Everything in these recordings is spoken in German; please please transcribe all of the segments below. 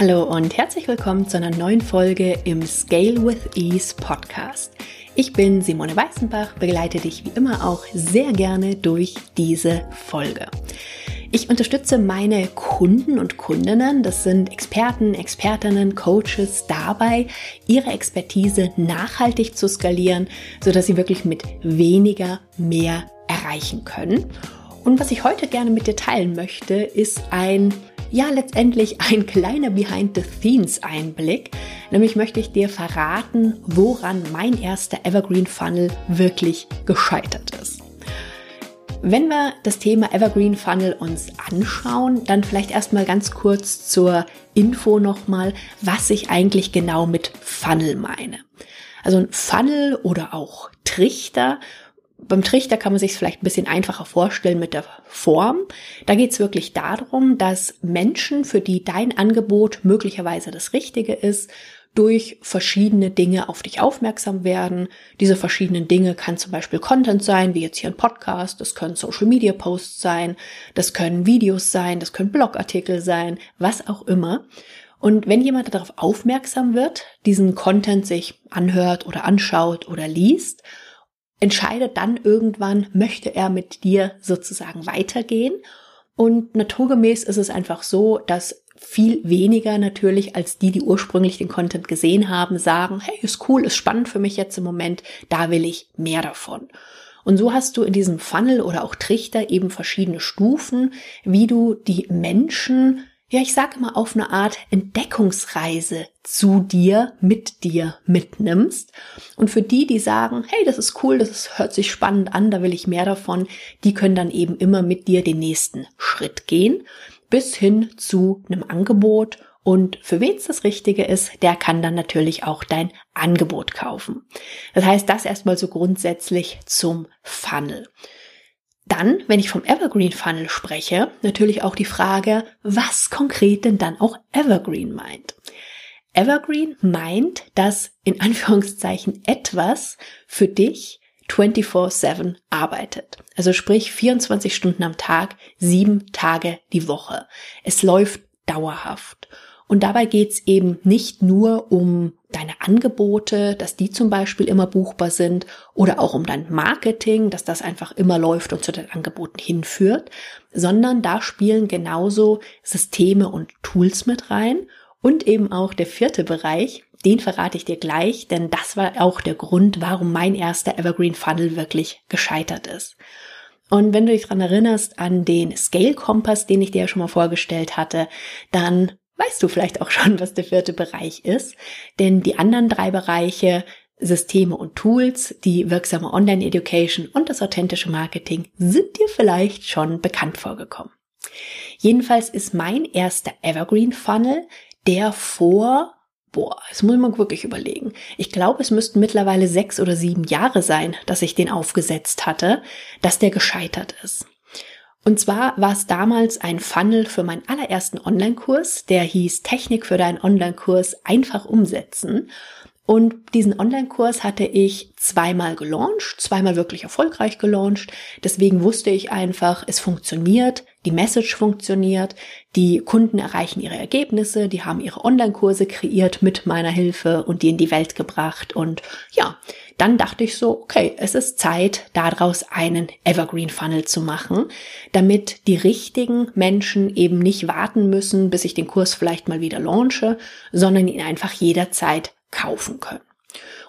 Hallo und herzlich willkommen zu einer neuen Folge im Scale with Ease Podcast. Ich bin Simone Weißenbach, begleite dich wie immer auch sehr gerne durch diese Folge. Ich unterstütze meine Kunden und Kundinnen, das sind Experten, Expertinnen, Coaches dabei, ihre Expertise nachhaltig zu skalieren, sodass sie wirklich mit weniger mehr erreichen können. Und was ich heute gerne mit dir teilen möchte, ist ein ja letztendlich ein kleiner Behind the Scenes Einblick. Nämlich möchte ich dir verraten, woran mein erster Evergreen Funnel wirklich gescheitert ist. Wenn wir das Thema Evergreen Funnel uns anschauen, dann vielleicht erstmal ganz kurz zur Info nochmal, was ich eigentlich genau mit Funnel meine. Also ein Funnel oder auch Trichter beim Trichter kann man sich es vielleicht ein bisschen einfacher vorstellen mit der Form. Da geht es wirklich darum, dass Menschen, für die dein Angebot möglicherweise das Richtige ist, durch verschiedene Dinge auf dich aufmerksam werden. Diese verschiedenen Dinge kann zum Beispiel Content sein, wie jetzt hier ein Podcast, das können Social Media Posts sein, das können Videos sein, das können Blogartikel sein, was auch immer. Und wenn jemand darauf aufmerksam wird, diesen Content sich anhört oder anschaut oder liest entscheidet dann irgendwann, möchte er mit dir sozusagen weitergehen. Und naturgemäß ist es einfach so, dass viel weniger natürlich als die, die ursprünglich den Content gesehen haben, sagen, hey, ist cool, ist spannend für mich jetzt im Moment, da will ich mehr davon. Und so hast du in diesem Funnel oder auch Trichter eben verschiedene Stufen, wie du die Menschen ja, ich sage mal, auf eine Art Entdeckungsreise zu dir, mit dir mitnimmst. Und für die, die sagen, hey, das ist cool, das ist, hört sich spannend an, da will ich mehr davon, die können dann eben immer mit dir den nächsten Schritt gehen, bis hin zu einem Angebot. Und für wen es das Richtige ist, der kann dann natürlich auch dein Angebot kaufen. Das heißt, das erstmal so grundsätzlich zum Funnel. Dann, wenn ich vom Evergreen Funnel spreche, natürlich auch die Frage, was konkret denn dann auch Evergreen meint. Evergreen meint, dass in Anführungszeichen etwas für dich 24/7 arbeitet. Also sprich 24 Stunden am Tag, sieben Tage die Woche. Es läuft dauerhaft. Und dabei geht's eben nicht nur um deine Angebote, dass die zum Beispiel immer buchbar sind oder auch um dein Marketing, dass das einfach immer läuft und zu den Angeboten hinführt, sondern da spielen genauso Systeme und Tools mit rein und eben auch der vierte Bereich, den verrate ich dir gleich, denn das war auch der Grund, warum mein erster Evergreen Funnel wirklich gescheitert ist. Und wenn du dich dran erinnerst an den Scale Kompass, den ich dir ja schon mal vorgestellt hatte, dann weißt du vielleicht auch schon, was der vierte Bereich ist. Denn die anderen drei Bereiche, Systeme und Tools, die wirksame Online-Education und das authentische Marketing sind dir vielleicht schon bekannt vorgekommen. Jedenfalls ist mein erster Evergreen Funnel, der vor, boah, das muss man wirklich überlegen. Ich glaube, es müssten mittlerweile sechs oder sieben Jahre sein, dass ich den aufgesetzt hatte, dass der gescheitert ist. Und zwar war es damals ein Funnel für meinen allerersten Online-Kurs, der hieß Technik für deinen Online-Kurs einfach umsetzen. Und diesen Online-Kurs hatte ich zweimal gelauncht, zweimal wirklich erfolgreich gelauncht. Deswegen wusste ich einfach, es funktioniert, die Message funktioniert, die Kunden erreichen ihre Ergebnisse, die haben ihre Online-Kurse kreiert mit meiner Hilfe und die in die Welt gebracht. Und ja, dann dachte ich so, okay, es ist Zeit, daraus einen Evergreen Funnel zu machen, damit die richtigen Menschen eben nicht warten müssen, bis ich den Kurs vielleicht mal wieder launche, sondern ihn einfach jederzeit kaufen können.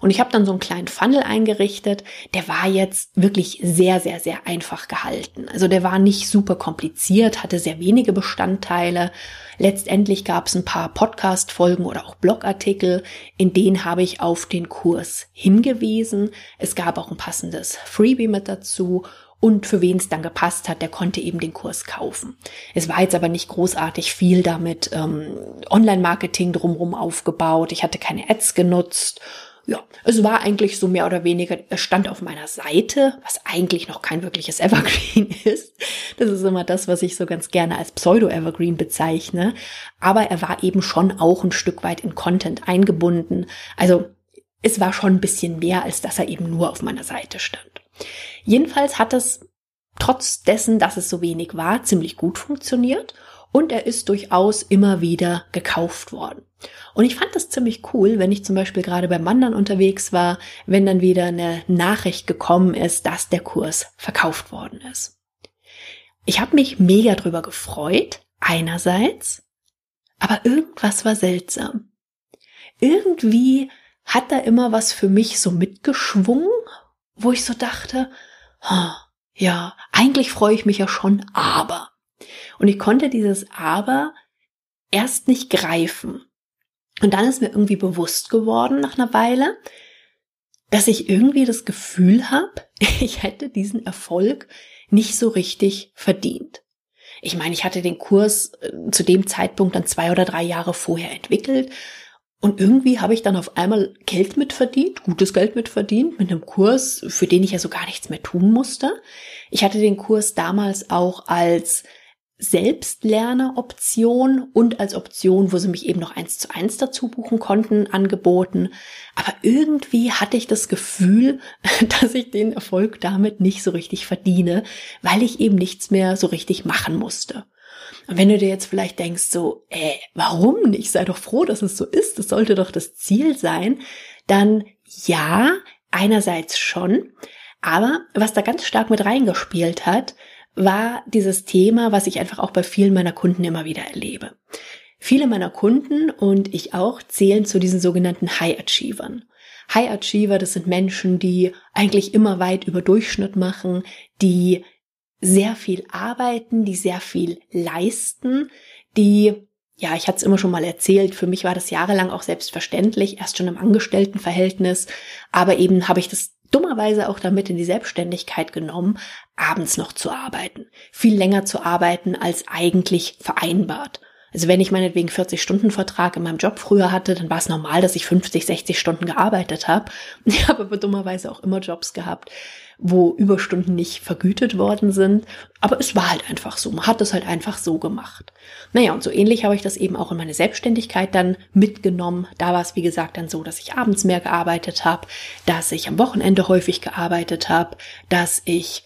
Und ich habe dann so einen kleinen Funnel eingerichtet, der war jetzt wirklich sehr, sehr, sehr einfach gehalten. Also der war nicht super kompliziert, hatte sehr wenige Bestandteile. Letztendlich gab es ein paar Podcast-Folgen oder auch Blogartikel, in denen habe ich auf den Kurs hingewiesen. Es gab auch ein passendes Freebie mit dazu und für wen es dann gepasst hat, der konnte eben den Kurs kaufen. Es war jetzt aber nicht großartig viel damit ähm, Online-Marketing drumherum aufgebaut. Ich hatte keine Ads genutzt ja, es war eigentlich so mehr oder weniger, es stand auf meiner Seite, was eigentlich noch kein wirkliches Evergreen ist. Das ist immer das, was ich so ganz gerne als Pseudo-Evergreen bezeichne. Aber er war eben schon auch ein Stück weit in Content eingebunden. Also es war schon ein bisschen mehr, als dass er eben nur auf meiner Seite stand. Jedenfalls hat es trotz dessen, dass es so wenig war, ziemlich gut funktioniert. und er ist durchaus immer wieder gekauft worden. Und ich fand das ziemlich cool, wenn ich zum Beispiel gerade beim Wandern unterwegs war, wenn dann wieder eine Nachricht gekommen ist, dass der Kurs verkauft worden ist. Ich habe mich mega drüber gefreut, einerseits, aber irgendwas war seltsam. Irgendwie hat da immer was für mich so mitgeschwungen, wo ich so dachte, ja, eigentlich freue ich mich ja schon, aber. Und ich konnte dieses aber erst nicht greifen. Und dann ist mir irgendwie bewusst geworden nach einer Weile, dass ich irgendwie das Gefühl habe, ich hätte diesen Erfolg nicht so richtig verdient. Ich meine, ich hatte den Kurs äh, zu dem Zeitpunkt dann zwei oder drei Jahre vorher entwickelt und irgendwie habe ich dann auf einmal Geld mitverdient, gutes Geld mitverdient, mit einem Kurs, für den ich ja so gar nichts mehr tun musste. Ich hatte den Kurs damals auch als Selbstlerner-Option und als Option, wo sie mich eben noch eins zu eins dazu buchen konnten, angeboten. Aber irgendwie hatte ich das Gefühl, dass ich den Erfolg damit nicht so richtig verdiene, weil ich eben nichts mehr so richtig machen musste. Und wenn du dir jetzt vielleicht denkst, so, äh, warum nicht? Sei doch froh, dass es so ist. Das sollte doch das Ziel sein. Dann ja, einerseits schon. Aber was da ganz stark mit reingespielt hat, war dieses Thema, was ich einfach auch bei vielen meiner Kunden immer wieder erlebe. Viele meiner Kunden und ich auch zählen zu diesen sogenannten High Achievern. High Achiever, das sind Menschen, die eigentlich immer weit über Durchschnitt machen, die sehr viel arbeiten, die sehr viel leisten, die, ja, ich hatte es immer schon mal erzählt, für mich war das jahrelang auch selbstverständlich, erst schon im Angestelltenverhältnis, aber eben habe ich das dummerweise auch damit in die Selbstständigkeit genommen, abends noch zu arbeiten, viel länger zu arbeiten als eigentlich vereinbart. Also wenn ich meinetwegen 40 Stunden Vertrag in meinem Job früher hatte, dann war es normal, dass ich 50, 60 Stunden gearbeitet habe. Ich habe aber dummerweise auch immer Jobs gehabt, wo Überstunden nicht vergütet worden sind. Aber es war halt einfach so. Man hat es halt einfach so gemacht. Naja, und so ähnlich habe ich das eben auch in meine Selbstständigkeit dann mitgenommen. Da war es, wie gesagt, dann so, dass ich abends mehr gearbeitet habe, dass ich am Wochenende häufig gearbeitet habe, dass ich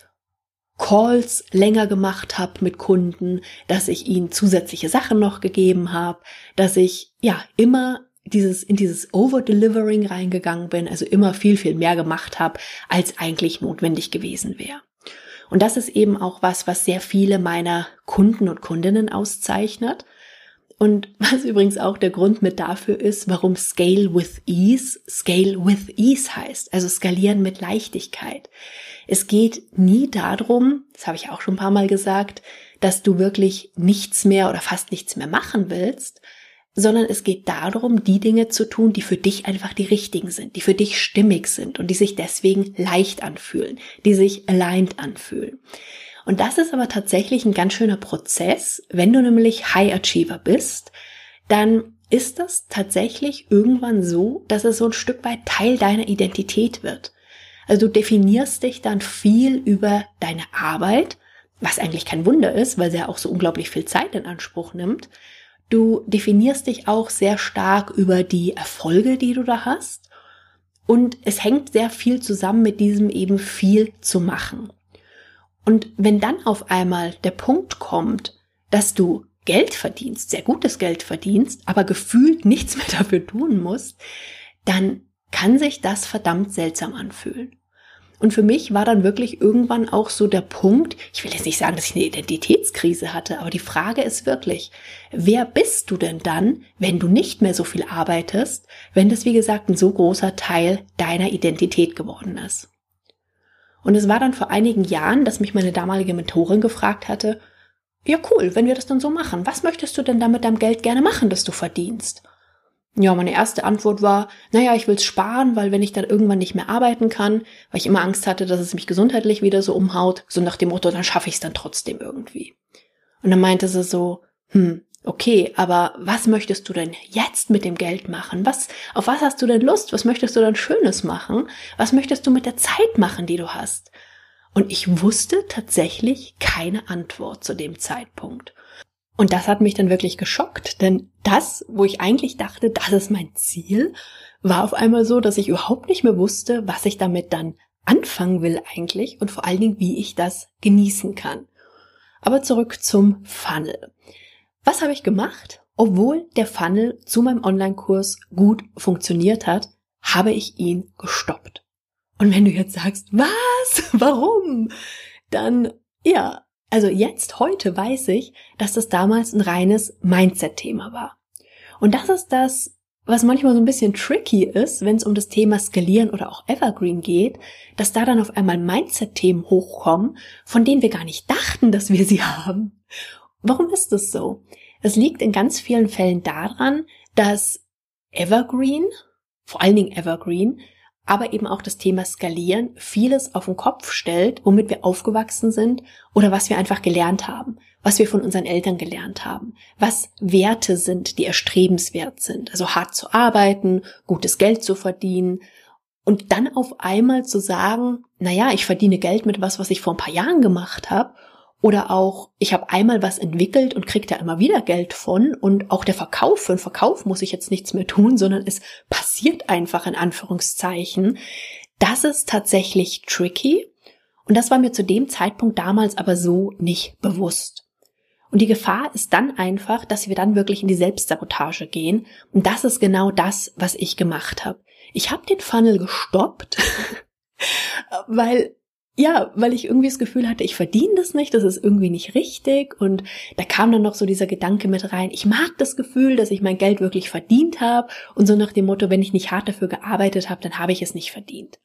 Calls länger gemacht habe mit Kunden, dass ich ihnen zusätzliche Sachen noch gegeben habe, dass ich ja immer dieses, in dieses Over-Delivering reingegangen bin, also immer viel, viel mehr gemacht habe, als eigentlich notwendig gewesen wäre. Und das ist eben auch was, was sehr viele meiner Kunden und Kundinnen auszeichnet. Und was übrigens auch der Grund mit dafür ist, warum Scale with Ease Scale with Ease heißt, also skalieren mit Leichtigkeit. Es geht nie darum, das habe ich auch schon ein paar Mal gesagt, dass du wirklich nichts mehr oder fast nichts mehr machen willst, sondern es geht darum, die Dinge zu tun, die für dich einfach die richtigen sind, die für dich stimmig sind und die sich deswegen leicht anfühlen, die sich aligned anfühlen. Und das ist aber tatsächlich ein ganz schöner Prozess. Wenn du nämlich High Achiever bist, dann ist das tatsächlich irgendwann so, dass es so ein Stück weit Teil deiner Identität wird. Also du definierst dich dann viel über deine Arbeit, was eigentlich kein Wunder ist, weil sie ja auch so unglaublich viel Zeit in Anspruch nimmt. Du definierst dich auch sehr stark über die Erfolge, die du da hast. Und es hängt sehr viel zusammen mit diesem eben viel zu machen. Und wenn dann auf einmal der Punkt kommt, dass du Geld verdienst, sehr gutes Geld verdienst, aber gefühlt nichts mehr dafür tun musst, dann kann sich das verdammt seltsam anfühlen. Und für mich war dann wirklich irgendwann auch so der Punkt, ich will jetzt nicht sagen, dass ich eine Identitätskrise hatte, aber die Frage ist wirklich, wer bist du denn dann, wenn du nicht mehr so viel arbeitest, wenn das wie gesagt ein so großer Teil deiner Identität geworden ist? Und es war dann vor einigen Jahren, dass mich meine damalige Mentorin gefragt hatte, ja cool, wenn wir das dann so machen, was möchtest du denn da mit deinem Geld gerne machen, das du verdienst? Ja, meine erste Antwort war, naja, ich will's sparen, weil wenn ich dann irgendwann nicht mehr arbeiten kann, weil ich immer Angst hatte, dass es mich gesundheitlich wieder so umhaut, so nach dem Motto, dann schaffe ich es dann trotzdem irgendwie. Und dann meinte sie so, hm, okay, aber was möchtest du denn jetzt mit dem Geld machen? Was, auf was hast du denn Lust? Was möchtest du denn Schönes machen? Was möchtest du mit der Zeit machen, die du hast? Und ich wusste tatsächlich keine Antwort zu dem Zeitpunkt. Und das hat mich dann wirklich geschockt, denn das, wo ich eigentlich dachte, das ist mein Ziel, war auf einmal so, dass ich überhaupt nicht mehr wusste, was ich damit dann anfangen will eigentlich und vor allen Dingen, wie ich das genießen kann. Aber zurück zum Funnel. Was habe ich gemacht? Obwohl der Funnel zu meinem Online-Kurs gut funktioniert hat, habe ich ihn gestoppt. Und wenn du jetzt sagst, was? Warum? Dann, ja, also jetzt, heute weiß ich, dass das damals ein reines Mindset-Thema war. Und das ist das, was manchmal so ein bisschen tricky ist, wenn es um das Thema Skalieren oder auch Evergreen geht, dass da dann auf einmal Mindset-Themen hochkommen, von denen wir gar nicht dachten, dass wir sie haben. Warum ist das so? Es liegt in ganz vielen Fällen daran, dass Evergreen, vor allen Dingen Evergreen, aber eben auch das Thema Skalieren vieles auf den Kopf stellt, womit wir aufgewachsen sind oder was wir einfach gelernt haben, was wir von unseren Eltern gelernt haben, was Werte sind, die erstrebenswert sind, also hart zu arbeiten, gutes Geld zu verdienen und dann auf einmal zu sagen, na ja, ich verdiene Geld mit was, was ich vor ein paar Jahren gemacht habe oder auch, ich habe einmal was entwickelt und kriege da immer wieder Geld von. Und auch der Verkauf, für den Verkauf muss ich jetzt nichts mehr tun, sondern es passiert einfach in Anführungszeichen. Das ist tatsächlich tricky. Und das war mir zu dem Zeitpunkt damals aber so nicht bewusst. Und die Gefahr ist dann einfach, dass wir dann wirklich in die Selbstsabotage gehen. Und das ist genau das, was ich gemacht habe. Ich habe den Funnel gestoppt, weil ja, weil ich irgendwie das Gefühl hatte, ich verdiene das nicht, das ist irgendwie nicht richtig. Und da kam dann noch so dieser Gedanke mit rein, ich mag das Gefühl, dass ich mein Geld wirklich verdient habe. Und so nach dem Motto, wenn ich nicht hart dafür gearbeitet habe, dann habe ich es nicht verdient.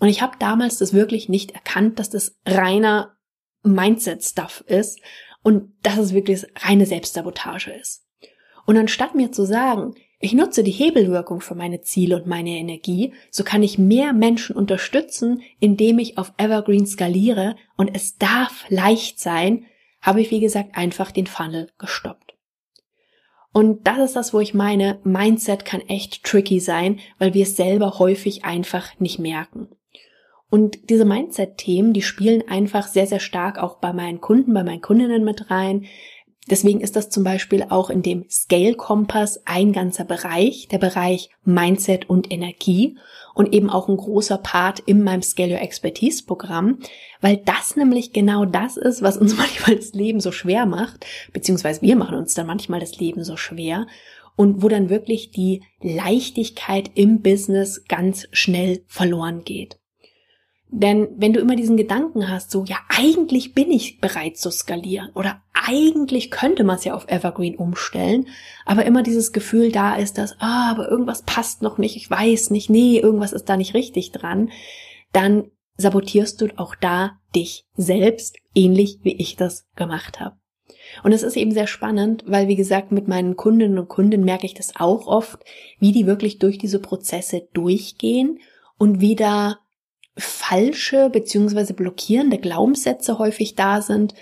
Und ich habe damals das wirklich nicht erkannt, dass das reiner Mindset-Stuff ist und dass es wirklich reine Selbstsabotage ist. Und anstatt mir zu sagen, ich nutze die Hebelwirkung für meine Ziele und meine Energie, so kann ich mehr Menschen unterstützen, indem ich auf Evergreen skaliere und es darf leicht sein, habe ich wie gesagt einfach den Funnel gestoppt. Und das ist das, wo ich meine, Mindset kann echt tricky sein, weil wir es selber häufig einfach nicht merken. Und diese Mindset-Themen, die spielen einfach sehr, sehr stark auch bei meinen Kunden, bei meinen Kundinnen mit rein. Deswegen ist das zum Beispiel auch in dem Scale Kompass ein ganzer Bereich, der Bereich Mindset und Energie und eben auch ein großer Part in meinem Scale Your Expertise Programm, weil das nämlich genau das ist, was uns manchmal das Leben so schwer macht, beziehungsweise wir machen uns dann manchmal das Leben so schwer und wo dann wirklich die Leichtigkeit im Business ganz schnell verloren geht. Denn wenn du immer diesen Gedanken hast, so, ja, eigentlich bin ich bereit zu skalieren oder eigentlich könnte man es ja auf Evergreen umstellen, aber immer dieses Gefühl da ist, dass, ah, aber irgendwas passt noch nicht, ich weiß nicht, nee, irgendwas ist da nicht richtig dran, dann sabotierst du auch da dich selbst, ähnlich wie ich das gemacht habe. Und es ist eben sehr spannend, weil wie gesagt, mit meinen Kundinnen und Kunden merke ich das auch oft, wie die wirklich durch diese Prozesse durchgehen und wie da falsche beziehungsweise blockierende Glaubenssätze häufig da sind,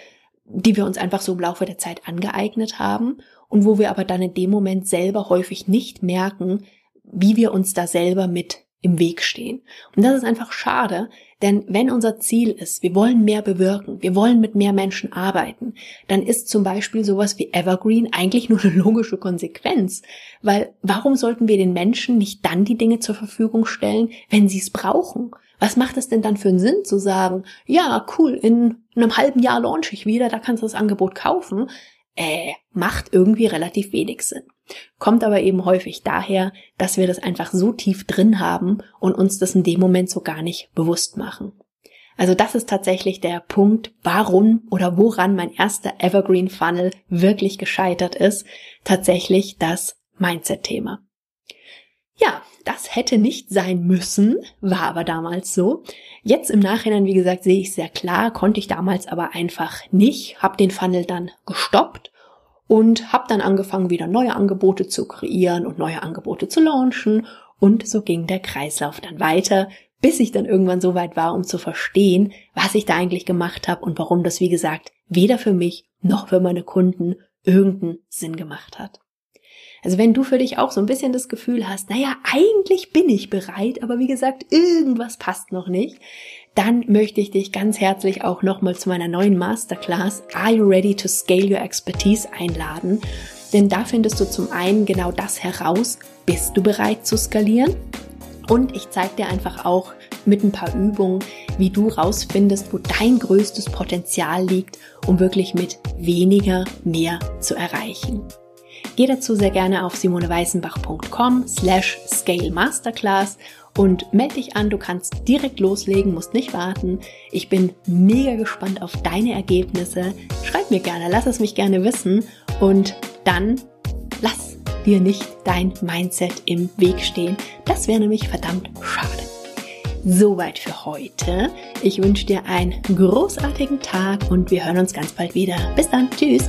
die wir uns einfach so im Laufe der Zeit angeeignet haben und wo wir aber dann in dem Moment selber häufig nicht merken, wie wir uns da selber mit im Weg stehen. Und das ist einfach schade, denn wenn unser Ziel ist, wir wollen mehr bewirken, wir wollen mit mehr Menschen arbeiten, dann ist zum Beispiel sowas wie Evergreen eigentlich nur eine logische Konsequenz. Weil warum sollten wir den Menschen nicht dann die Dinge zur Verfügung stellen, wenn sie es brauchen? Was macht es denn dann für einen Sinn zu sagen, ja, cool, in einem halben Jahr launch ich wieder, da kannst du das Angebot kaufen? Äh, macht irgendwie relativ wenig Sinn. Kommt aber eben häufig daher, dass wir das einfach so tief drin haben und uns das in dem Moment so gar nicht bewusst machen. Also das ist tatsächlich der Punkt, warum oder woran mein erster Evergreen Funnel wirklich gescheitert ist. Tatsächlich das Mindset-Thema. Ja, das hätte nicht sein müssen, war aber damals so. Jetzt im Nachhinein, wie gesagt, sehe ich sehr klar, konnte ich damals aber einfach nicht, habe den Funnel dann gestoppt und habe dann angefangen, wieder neue Angebote zu kreieren und neue Angebote zu launchen und so ging der Kreislauf dann weiter, bis ich dann irgendwann so weit war, um zu verstehen, was ich da eigentlich gemacht habe und warum das, wie gesagt, weder für mich noch für meine Kunden irgendeinen Sinn gemacht hat. Also wenn du für dich auch so ein bisschen das Gefühl hast, naja, eigentlich bin ich bereit, aber wie gesagt, irgendwas passt noch nicht, dann möchte ich dich ganz herzlich auch nochmal zu meiner neuen Masterclass Are You Ready to Scale Your Expertise einladen. Denn da findest du zum einen genau das heraus, bist du bereit zu skalieren? Und ich zeige dir einfach auch mit ein paar Übungen, wie du rausfindest, wo dein größtes Potenzial liegt, um wirklich mit weniger mehr zu erreichen. Geh dazu sehr gerne auf simoneweißenbach.com slash scale masterclass und melde dich an. Du kannst direkt loslegen, musst nicht warten. Ich bin mega gespannt auf deine Ergebnisse. Schreib mir gerne, lass es mich gerne wissen und dann lass dir nicht dein Mindset im Weg stehen. Das wäre nämlich verdammt schade. Soweit für heute. Ich wünsche dir einen großartigen Tag und wir hören uns ganz bald wieder. Bis dann. Tschüss.